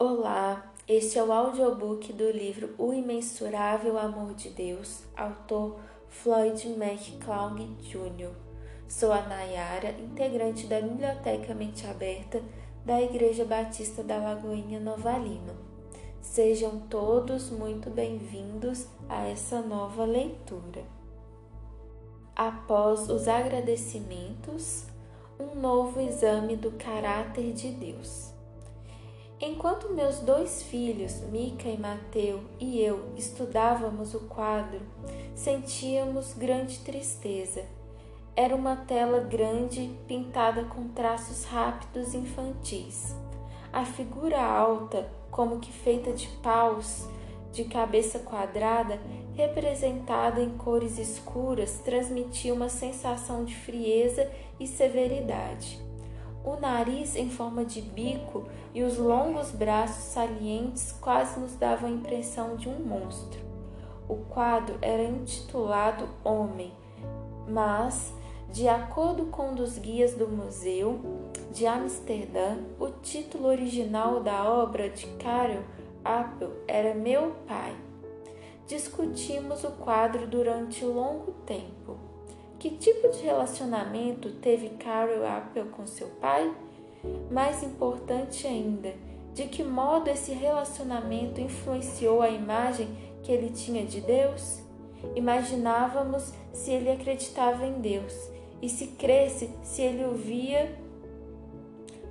Olá, este é o audiobook do livro O Imensurável Amor de Deus, autor Floyd McCloud Jr. Sou a Nayara, integrante da Biblioteca Mente Aberta da Igreja Batista da Lagoinha Nova Lima. Sejam todos muito bem-vindos a essa nova leitura. Após os agradecimentos, um novo exame do caráter de Deus. Enquanto meus dois filhos, Mica e Mateu, e eu estudávamos o quadro, sentíamos grande tristeza. Era uma tela grande pintada com traços rápidos infantis. A figura alta, como que feita de paus, de cabeça quadrada, representada em cores escuras, transmitia uma sensação de frieza e severidade o nariz em forma de bico e os longos braços salientes quase nos davam a impressão de um monstro. O quadro era intitulado Homem, mas, de acordo com um dos guias do museu de Amsterdã, o título original da obra de Karel Appel era Meu Pai. Discutimos o quadro durante longo tempo. Que tipo de relacionamento teve Carol Apple com seu pai? Mais importante ainda, de que modo esse relacionamento influenciou a imagem que ele tinha de Deus? Imaginávamos se ele acreditava em Deus e se cresce se ele o via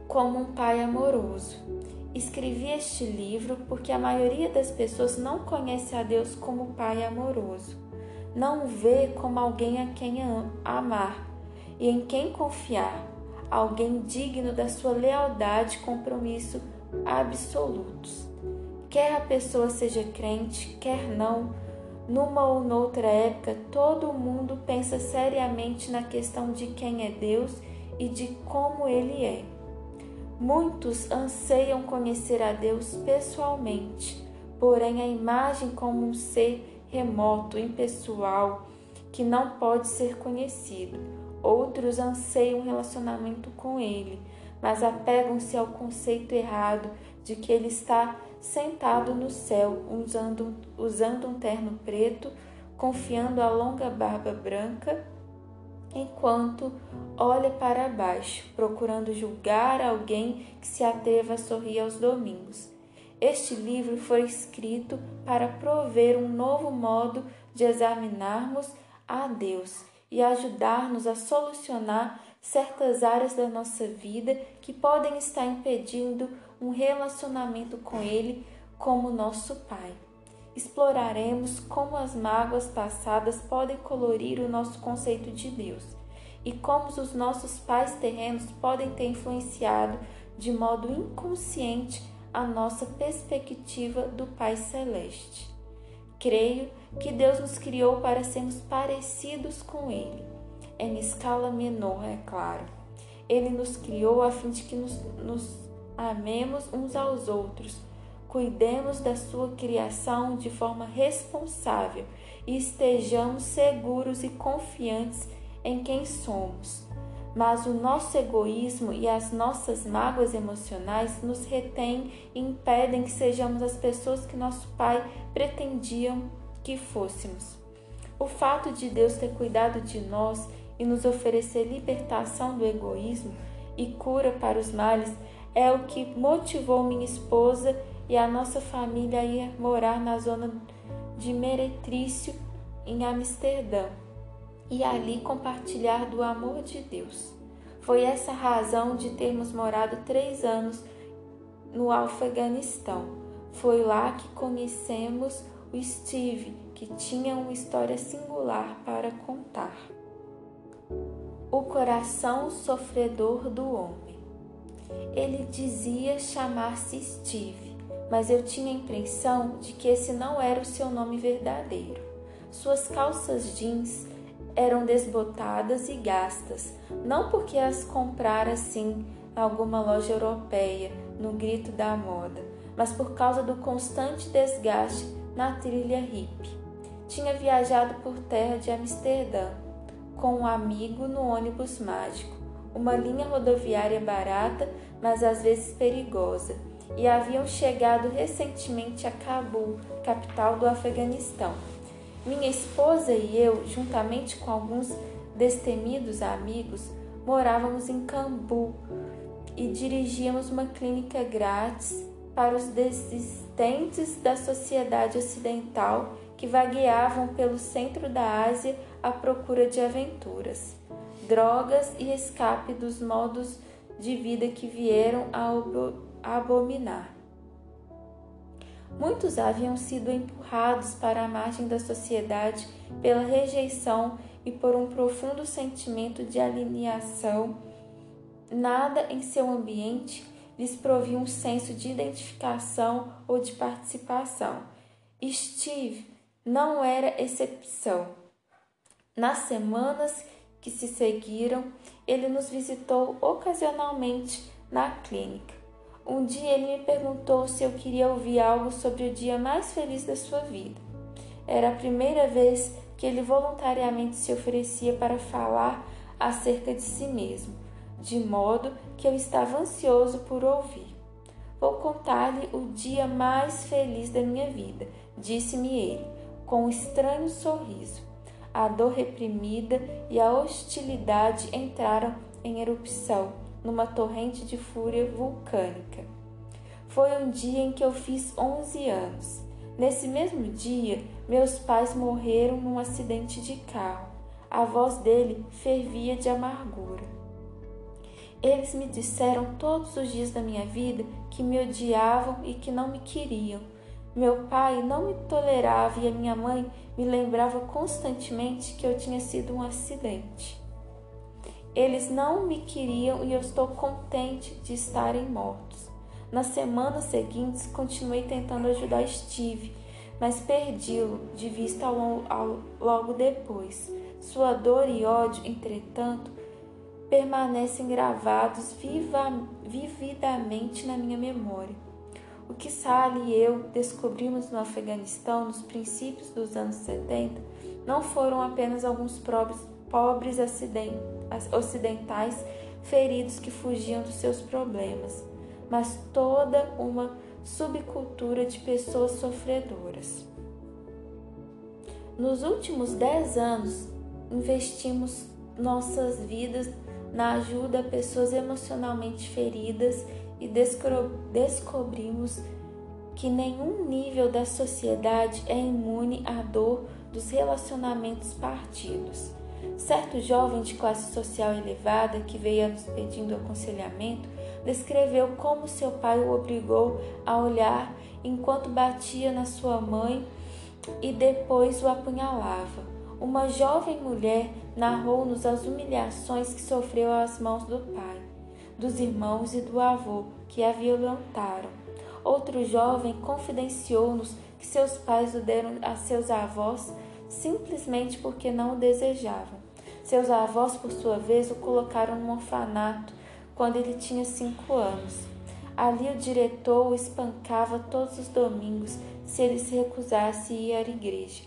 como um pai amoroso. Escrevi este livro porque a maioria das pessoas não conhece a Deus como pai amoroso não vê como alguém a quem amar e em quem confiar, alguém digno da sua lealdade e compromisso absolutos. Quer a pessoa seja crente, quer não, numa ou noutra época, todo mundo pensa seriamente na questão de quem é Deus e de como Ele é. Muitos anseiam conhecer a Deus pessoalmente, porém a imagem como um ser remoto, impessoal, que não pode ser conhecido. Outros anseiam um relacionamento com ele, mas apegam-se ao conceito errado de que ele está sentado no céu, usando, usando um terno preto, confiando a longa barba branca, enquanto olha para baixo, procurando julgar alguém que se atreva a sorrir aos domingos. Este livro foi escrito para prover um novo modo de examinarmos a Deus e ajudar-nos a solucionar certas áreas da nossa vida que podem estar impedindo um relacionamento com Ele como nosso Pai. Exploraremos como as mágoas passadas podem colorir o nosso conceito de Deus e como os nossos pais terrenos podem ter influenciado de modo inconsciente a nossa perspectiva do Pai Celeste. Creio que Deus nos criou para sermos parecidos com Ele, em escala menor, é claro. Ele nos criou a fim de que nos, nos amemos uns aos outros, cuidemos da sua criação de forma responsável e estejamos seguros e confiantes em quem somos mas o nosso egoísmo e as nossas mágoas emocionais nos retêm e impedem que sejamos as pessoas que nosso Pai pretendiam que fôssemos. O fato de Deus ter cuidado de nós e nos oferecer libertação do egoísmo e cura para os males é o que motivou minha esposa e a nossa família a ir morar na zona de Meretrício, em Amsterdã e ali compartilhar do amor de Deus. Foi essa a razão de termos morado três anos no Afeganistão. Foi lá que conhecemos o Steve, que tinha uma história singular para contar. O coração sofredor do homem. Ele dizia chamar-se Steve, mas eu tinha a impressão de que esse não era o seu nome verdadeiro. Suas calças jeans eram desbotadas e gastas, não porque as comprara assim alguma loja europeia, no grito da moda, mas por causa do constante desgaste na trilha hippie. Tinha viajado por terra de Amsterdã com um amigo no ônibus mágico, uma linha rodoviária barata, mas às vezes perigosa, e haviam chegado recentemente a Cabul, capital do Afeganistão. Minha esposa e eu, juntamente com alguns destemidos amigos, morávamos em Cabul e dirigíamos uma clínica grátis para os desistentes da sociedade ocidental que vagueavam pelo centro da Ásia à procura de aventuras, drogas e escape dos modos de vida que vieram a abominar. Muitos haviam sido empurrados para a margem da sociedade pela rejeição e por um profundo sentimento de alienação. Nada em seu ambiente lhes provia um senso de identificação ou de participação. Steve não era exceção. Nas semanas que se seguiram, ele nos visitou ocasionalmente na clínica. Um dia ele me perguntou se eu queria ouvir algo sobre o dia mais feliz da sua vida. Era a primeira vez que ele voluntariamente se oferecia para falar acerca de si mesmo, de modo que eu estava ansioso por ouvir. Vou contar-lhe o dia mais feliz da minha vida, disse-me ele, com um estranho sorriso. A dor reprimida e a hostilidade entraram em erupção numa torrente de fúria vulcânica. Foi um dia em que eu fiz 11 anos. Nesse mesmo dia, meus pais morreram num acidente de carro. A voz dele fervia de amargura. Eles me disseram todos os dias da minha vida que me odiavam e que não me queriam meu pai não me tolerava e a minha mãe me lembrava constantemente que eu tinha sido um acidente. Eles não me queriam e eu estou contente de estarem mortos. Nas semanas seguintes, continuei tentando ajudar Steve, mas perdi-lo de vista ao, ao, logo depois. Sua dor e ódio, entretanto, permanecem gravados viva, vividamente na minha memória. O que Sally e eu descobrimos no Afeganistão nos princípios dos anos 70 não foram apenas alguns pobres, pobres ocidentais feridos que fugiam dos seus problemas, mas toda uma subcultura de pessoas sofredoras. Nos últimos dez anos, investimos nossas vidas na ajuda a pessoas emocionalmente feridas e descobrimos que nenhum nível da sociedade é imune à dor dos relacionamentos partidos. Certo jovem de classe social elevada que veio nos pedindo aconselhamento descreveu como seu pai o obrigou a olhar enquanto batia na sua mãe e depois o apunhalava. Uma jovem mulher narrou-nos as humilhações que sofreu às mãos do pai dos irmãos e do avô que a violentaram. Outro jovem confidenciou-nos que seus pais o deram a seus avós simplesmente porque não o desejavam. Seus avós, por sua vez, o colocaram num orfanato quando ele tinha cinco anos. Ali o diretor o espancava todos os domingos se ele se recusasse a ir à igreja.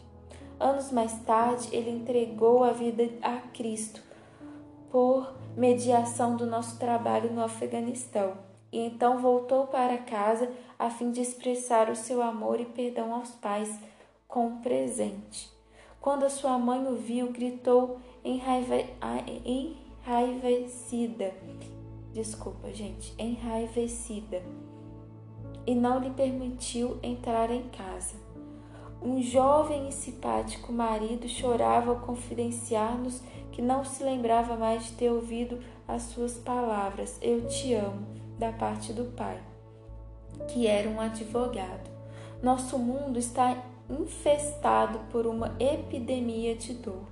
Anos mais tarde, ele entregou a vida a Cristo por mediação do nosso trabalho no Afeganistão, e então voltou para casa a fim de expressar o seu amor e perdão aos pais com um presente. Quando a sua mãe o viu, gritou enraivecida. Desculpa, gente, enraivecida. E não lhe permitiu entrar em casa. Um jovem e simpático marido chorava ao confidenciar-nos que não se lembrava mais de ter ouvido as suas palavras, Eu te amo, da parte do pai, que era um advogado. Nosso mundo está infestado por uma epidemia de dor,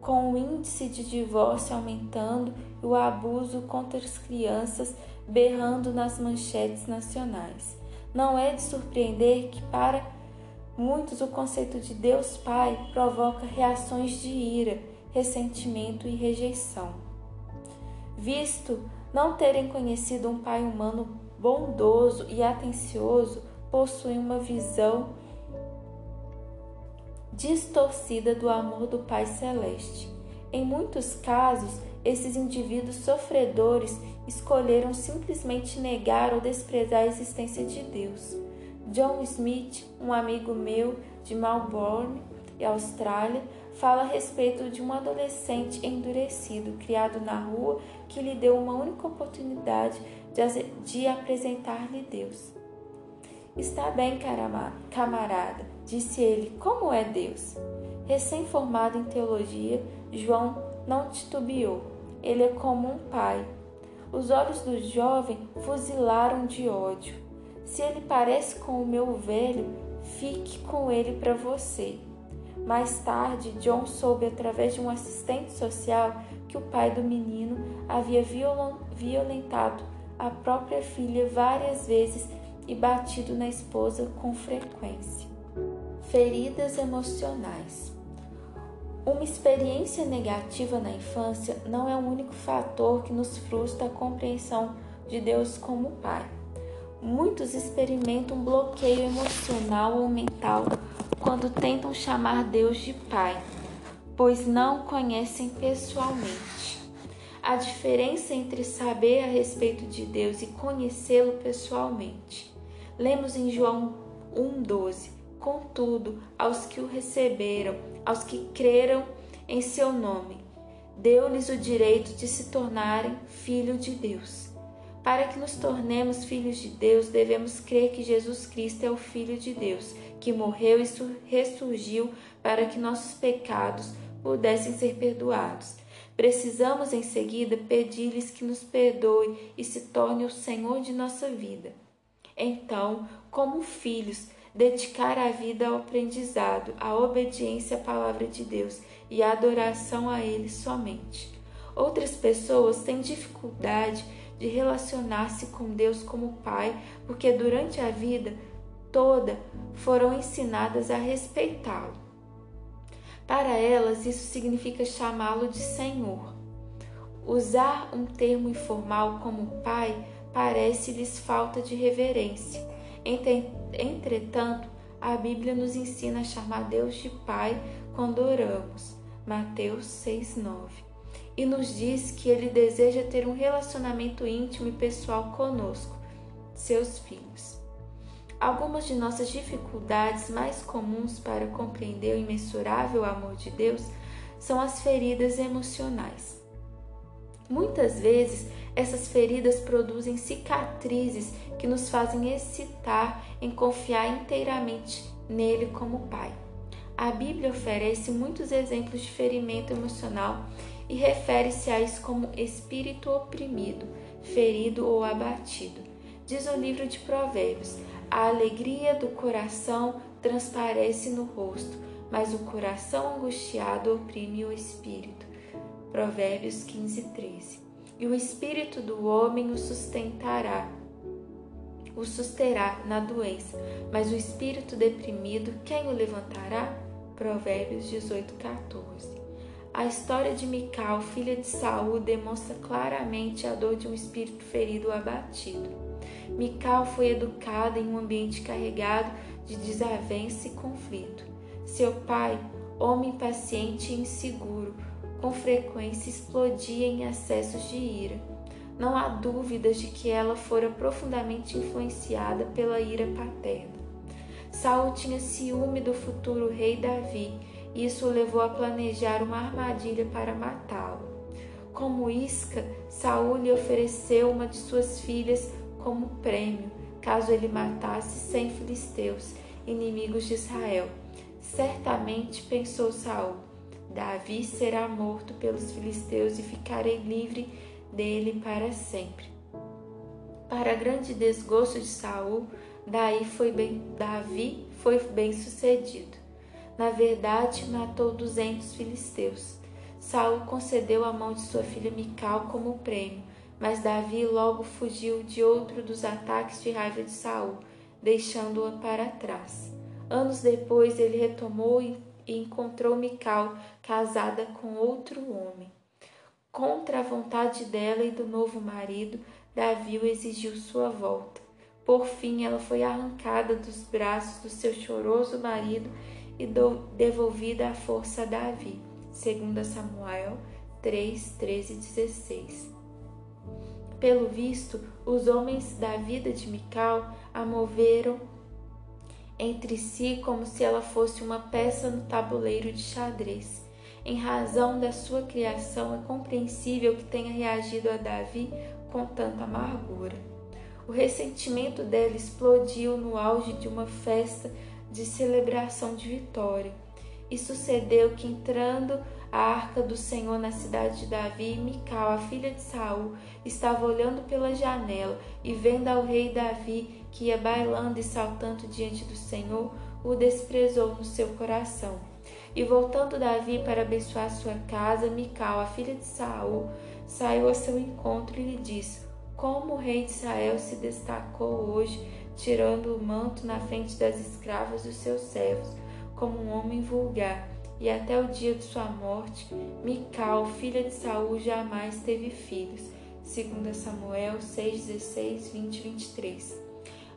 com o índice de divórcio aumentando e o abuso contra as crianças berrando nas manchetes nacionais. Não é de surpreender que, para muitos, o conceito de Deus Pai provoca reações de ira ressentimento e rejeição. Visto não terem conhecido um pai humano bondoso e atencioso, possuem uma visão distorcida do amor do Pai Celeste. Em muitos casos, esses indivíduos sofredores escolheram simplesmente negar ou desprezar a existência de Deus. John Smith, um amigo meu de Melbourne, Austrália, fala a respeito de um adolescente endurecido criado na rua que lhe deu uma única oportunidade de, de apresentar-lhe Deus. Está bem, camarada, disse ele, como é Deus? Recém-formado em teologia, João não titubeou. Ele é como um pai. Os olhos do jovem fuzilaram de ódio. Se ele parece com o meu velho, fique com ele para você. Mais tarde, John soube através de um assistente social que o pai do menino havia violentado a própria filha várias vezes e batido na esposa com frequência. Feridas emocionais. Uma experiência negativa na infância não é o único fator que nos frustra a compreensão de Deus como Pai. Muitos experimentam um bloqueio emocional ou mental quando tentam chamar Deus de Pai, pois não o conhecem pessoalmente. A diferença entre saber a respeito de Deus e conhecê-lo pessoalmente. Lemos em João 1,12: Contudo, aos que o receberam, aos que creram em seu nome, deu-lhes o direito de se tornarem filho de Deus. Para que nos tornemos filhos de Deus, devemos crer que Jesus Cristo é o Filho de Deus, que morreu e ressurgiu para que nossos pecados pudessem ser perdoados. Precisamos em seguida pedir-lhes que nos perdoe e se torne o Senhor de nossa vida. Então, como filhos, dedicar a vida ao aprendizado, à obediência à palavra de Deus e à adoração a Ele somente. Outras pessoas têm dificuldade de relacionar-se com Deus como Pai, porque durante a vida toda foram ensinadas a respeitá-lo. Para elas, isso significa chamá-lo de Senhor. Usar um termo informal como Pai parece-lhes falta de reverência. Entretanto, a Bíblia nos ensina a chamar Deus de Pai quando oramos. Mateus 6:9 e nos diz que ele deseja ter um relacionamento íntimo e pessoal conosco, seus filhos. Algumas de nossas dificuldades mais comuns para compreender o imensurável amor de Deus são as feridas emocionais. Muitas vezes, essas feridas produzem cicatrizes que nos fazem excitar em confiar inteiramente nele como Pai. A Bíblia oferece muitos exemplos de ferimento emocional e refere-se a isso como espírito oprimido, ferido ou abatido. Diz o livro de Provérbios: a alegria do coração transparece no rosto, mas o coração angustiado oprime o espírito. Provérbios 15, 13. E o espírito do homem o sustentará, o susterá na doença, mas o espírito deprimido, quem o levantará? Provérbios 18, 14. A história de Mical, filha de Saul, demonstra claramente a dor de um espírito ferido ou abatido. Mical foi educada em um ambiente carregado de desavença e conflito. Seu pai, homem paciente e inseguro, com frequência explodia em acessos de ira. Não há dúvidas de que ela fora profundamente influenciada pela ira paterna. Saul tinha ciúme do futuro rei Davi isso o levou a planejar uma armadilha para matá-lo. Como isca, Saul lhe ofereceu uma de suas filhas como prêmio, caso ele matasse cem filisteus, inimigos de Israel. Certamente pensou Saul: Davi será morto pelos filisteus e ficarei livre dele para sempre. Para grande desgosto de Saul, daí foi bem, Davi foi bem sucedido. Na verdade, matou duzentos filisteus. Saul concedeu a mão de sua filha Mical como prêmio, mas Davi logo fugiu de outro dos ataques de raiva de Saul, deixando-a para trás. Anos depois, ele retomou e encontrou Mical casada com outro homem. Contra a vontade dela e do novo marido, Davi exigiu sua volta. Por fim, ela foi arrancada dos braços do seu choroso marido e devolvida à força a Davi. 2 Samuel 3, 13 e 16. Pelo visto, os homens da vida de Mical a moveram entre si como se ela fosse uma peça no tabuleiro de xadrez. Em razão da sua criação, é compreensível que tenha reagido a Davi com tanta amargura. O ressentimento dela explodiu no auge de uma festa de celebração de vitória. E sucedeu que, entrando a arca do Senhor na cidade de Davi, Mical, a filha de Saul, estava olhando pela janela e vendo ao rei Davi que ia bailando e saltando diante do Senhor, o desprezou no seu coração. E voltando Davi para abençoar sua casa, Mical, a filha de Saul, saiu ao seu encontro e lhe disse: Como o rei de Israel se destacou hoje, tirando o manto na frente das escravas dos seus servos, como um homem vulgar e até o dia de sua morte, Mical, filha de Saul, jamais teve filhos. 2 Samuel 6, 16, 20 23.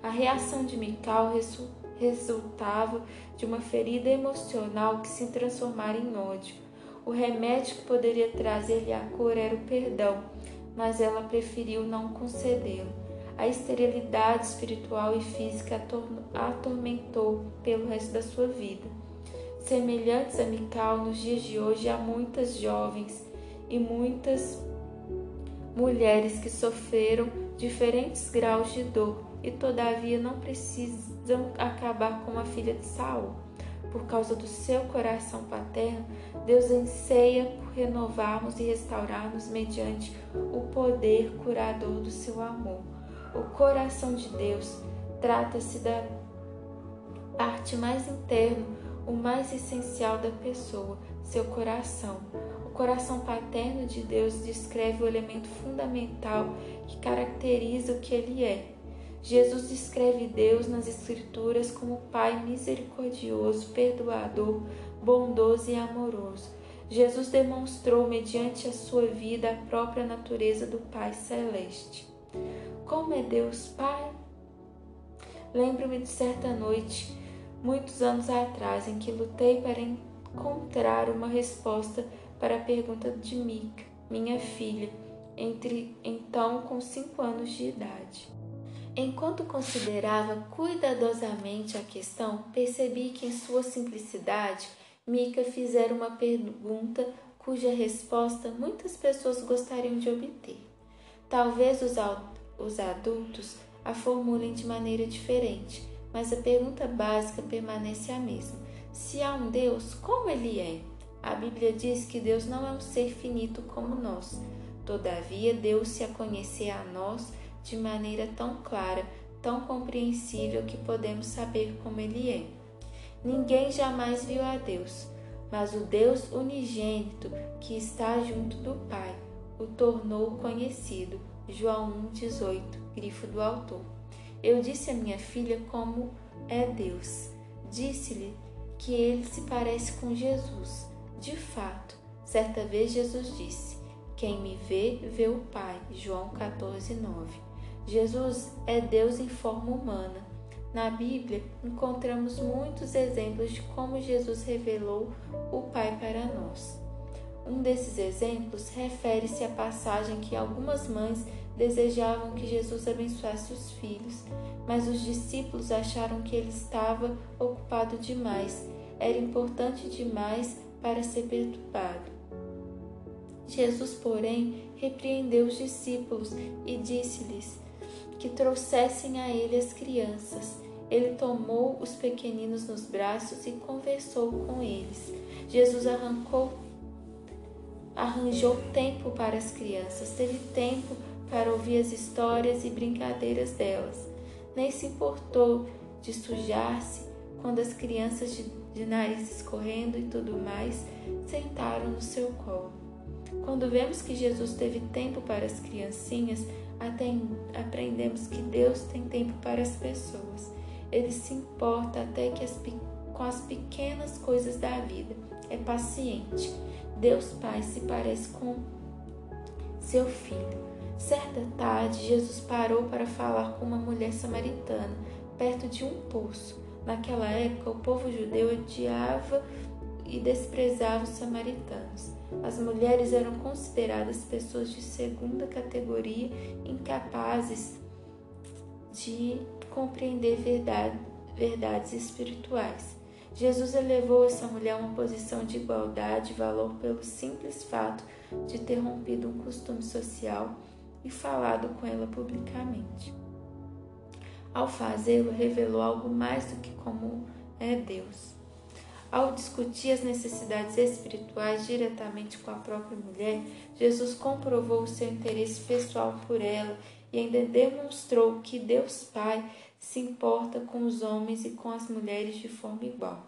A reação de Mical resultava de uma ferida emocional que se transformara em ódio. O remédio que poderia trazer-lhe a cura era o perdão, mas ela preferiu não concedê-lo. A esterilidade espiritual e física a atormentou pelo resto da sua vida. Semelhantes a Mical, nos dias de hoje há muitas jovens e muitas mulheres que sofreram diferentes graus de dor e todavia não precisam acabar como a filha de Saul. Por causa do seu coração paterno, Deus anseia por renovarmos e restaurarmos mediante o poder curador do seu amor. O coração de Deus trata-se da parte mais interna o mais essencial da pessoa, seu coração. O coração paterno de Deus descreve o elemento fundamental que caracteriza o que ele é. Jesus descreve Deus nas Escrituras como Pai misericordioso, perdoador, bondoso e amoroso. Jesus demonstrou, mediante a sua vida, a própria natureza do Pai Celeste. Como é Deus Pai? Lembro-me de certa noite muitos anos atrás, em que lutei para encontrar uma resposta para a pergunta de Mica, minha filha, entre então com cinco anos de idade. Enquanto considerava cuidadosamente a questão, percebi que em sua simplicidade Mica fizera uma pergunta cuja resposta muitas pessoas gostariam de obter. Talvez os, os adultos a formulem de maneira diferente, mas a pergunta básica permanece a mesma. Se há um Deus, como ele é? A Bíblia diz que Deus não é um ser finito como nós. Todavia, deu-se a conhecer a nós de maneira tão clara, tão compreensível que podemos saber como ele é. Ninguém jamais viu a Deus, mas o Deus unigênito que está junto do Pai o tornou conhecido. João 1,18, grifo do autor. Eu disse à minha filha como é Deus. Disse-lhe que ele se parece com Jesus. De fato, certa vez Jesus disse: Quem me vê, vê o Pai. João 14, 9. Jesus é Deus em forma humana. Na Bíblia, encontramos muitos exemplos de como Jesus revelou o Pai para nós. Um desses exemplos refere-se à passagem que algumas mães desejavam que Jesus abençoasse os filhos, mas os discípulos acharam que ele estava ocupado demais, era importante demais para ser perturbado. Jesus, porém, repreendeu os discípulos e disse-lhes que trouxessem a ele as crianças. Ele tomou os pequeninos nos braços e conversou com eles. Jesus arrancou arranjou tempo para as crianças, teve tempo para ouvir as histórias e brincadeiras delas. Nem se importou de sujar-se quando as crianças de, de nariz escorrendo e tudo mais sentaram no seu colo. Quando vemos que Jesus teve tempo para as criancinhas, aprendemos que Deus tem tempo para as pessoas. Ele se importa até que as, com as pequenas coisas da vida. É paciente. Deus Pai se parece com seu filho. Certa tarde, Jesus parou para falar com uma mulher samaritana perto de um poço. Naquela época, o povo judeu odiava e desprezava os samaritanos. As mulheres eram consideradas pessoas de segunda categoria, incapazes de compreender verdade, verdades espirituais. Jesus elevou essa mulher a uma posição de igualdade e valor pelo simples fato de ter rompido um costume social e falado com ela publicamente. Ao fazê-lo, revelou algo mais do que como é Deus. Ao discutir as necessidades espirituais diretamente com a própria mulher, Jesus comprovou o seu interesse pessoal por ela e ainda demonstrou que Deus Pai se importa com os homens e com as mulheres de forma igual.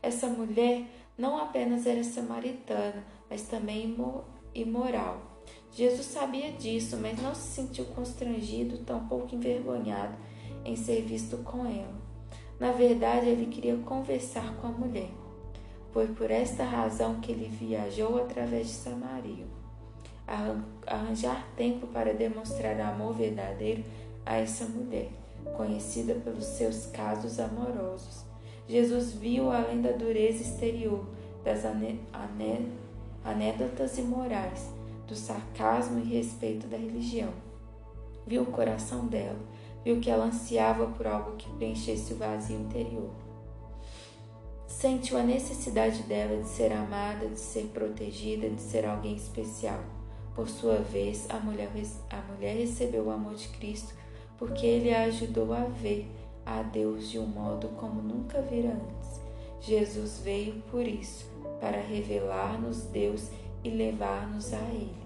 Essa mulher não apenas era samaritana, mas também imoral. Jesus sabia disso, mas não se sentiu constrangido, tampouco envergonhado em ser visto com ela. Na verdade, ele queria conversar com a mulher. Foi por esta razão que ele viajou através de Samaria. Arranjar tempo para demonstrar amor verdadeiro a essa mulher, conhecida pelos seus casos amorosos. Jesus viu além da dureza exterior, das anedotas imorais, do sarcasmo e respeito da religião. Viu o coração dela, viu que ela ansiava por algo que preenchesse o vazio interior. Sentiu a necessidade dela de ser amada, de ser protegida, de ser alguém especial. Por sua vez, a mulher, a mulher recebeu o amor de Cristo porque ele a ajudou a ver a Deus de um modo como nunca vira antes. Jesus veio por isso, para revelar-nos Deus e levar-nos a Ele.